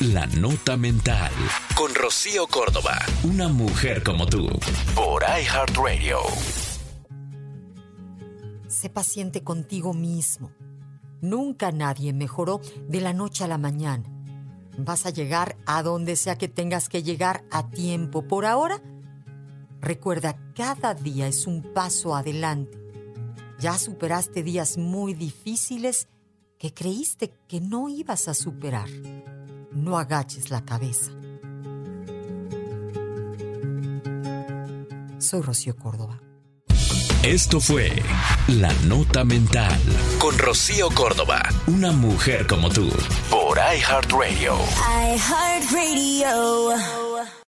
La Nota Mental. Con Rocío Córdoba. Una mujer como tú. Por iHeartRadio. Sé paciente contigo mismo. Nunca nadie mejoró de la noche a la mañana. Vas a llegar a donde sea que tengas que llegar a tiempo. Por ahora, recuerda, cada día es un paso adelante. Ya superaste días muy difíciles que creíste que no ibas a superar. No agaches la cabeza. Soy Rocío Córdoba. Esto fue La Nota Mental. Con Rocío Córdoba. Una mujer como tú. Por iHeartRadio. iHeartRadio.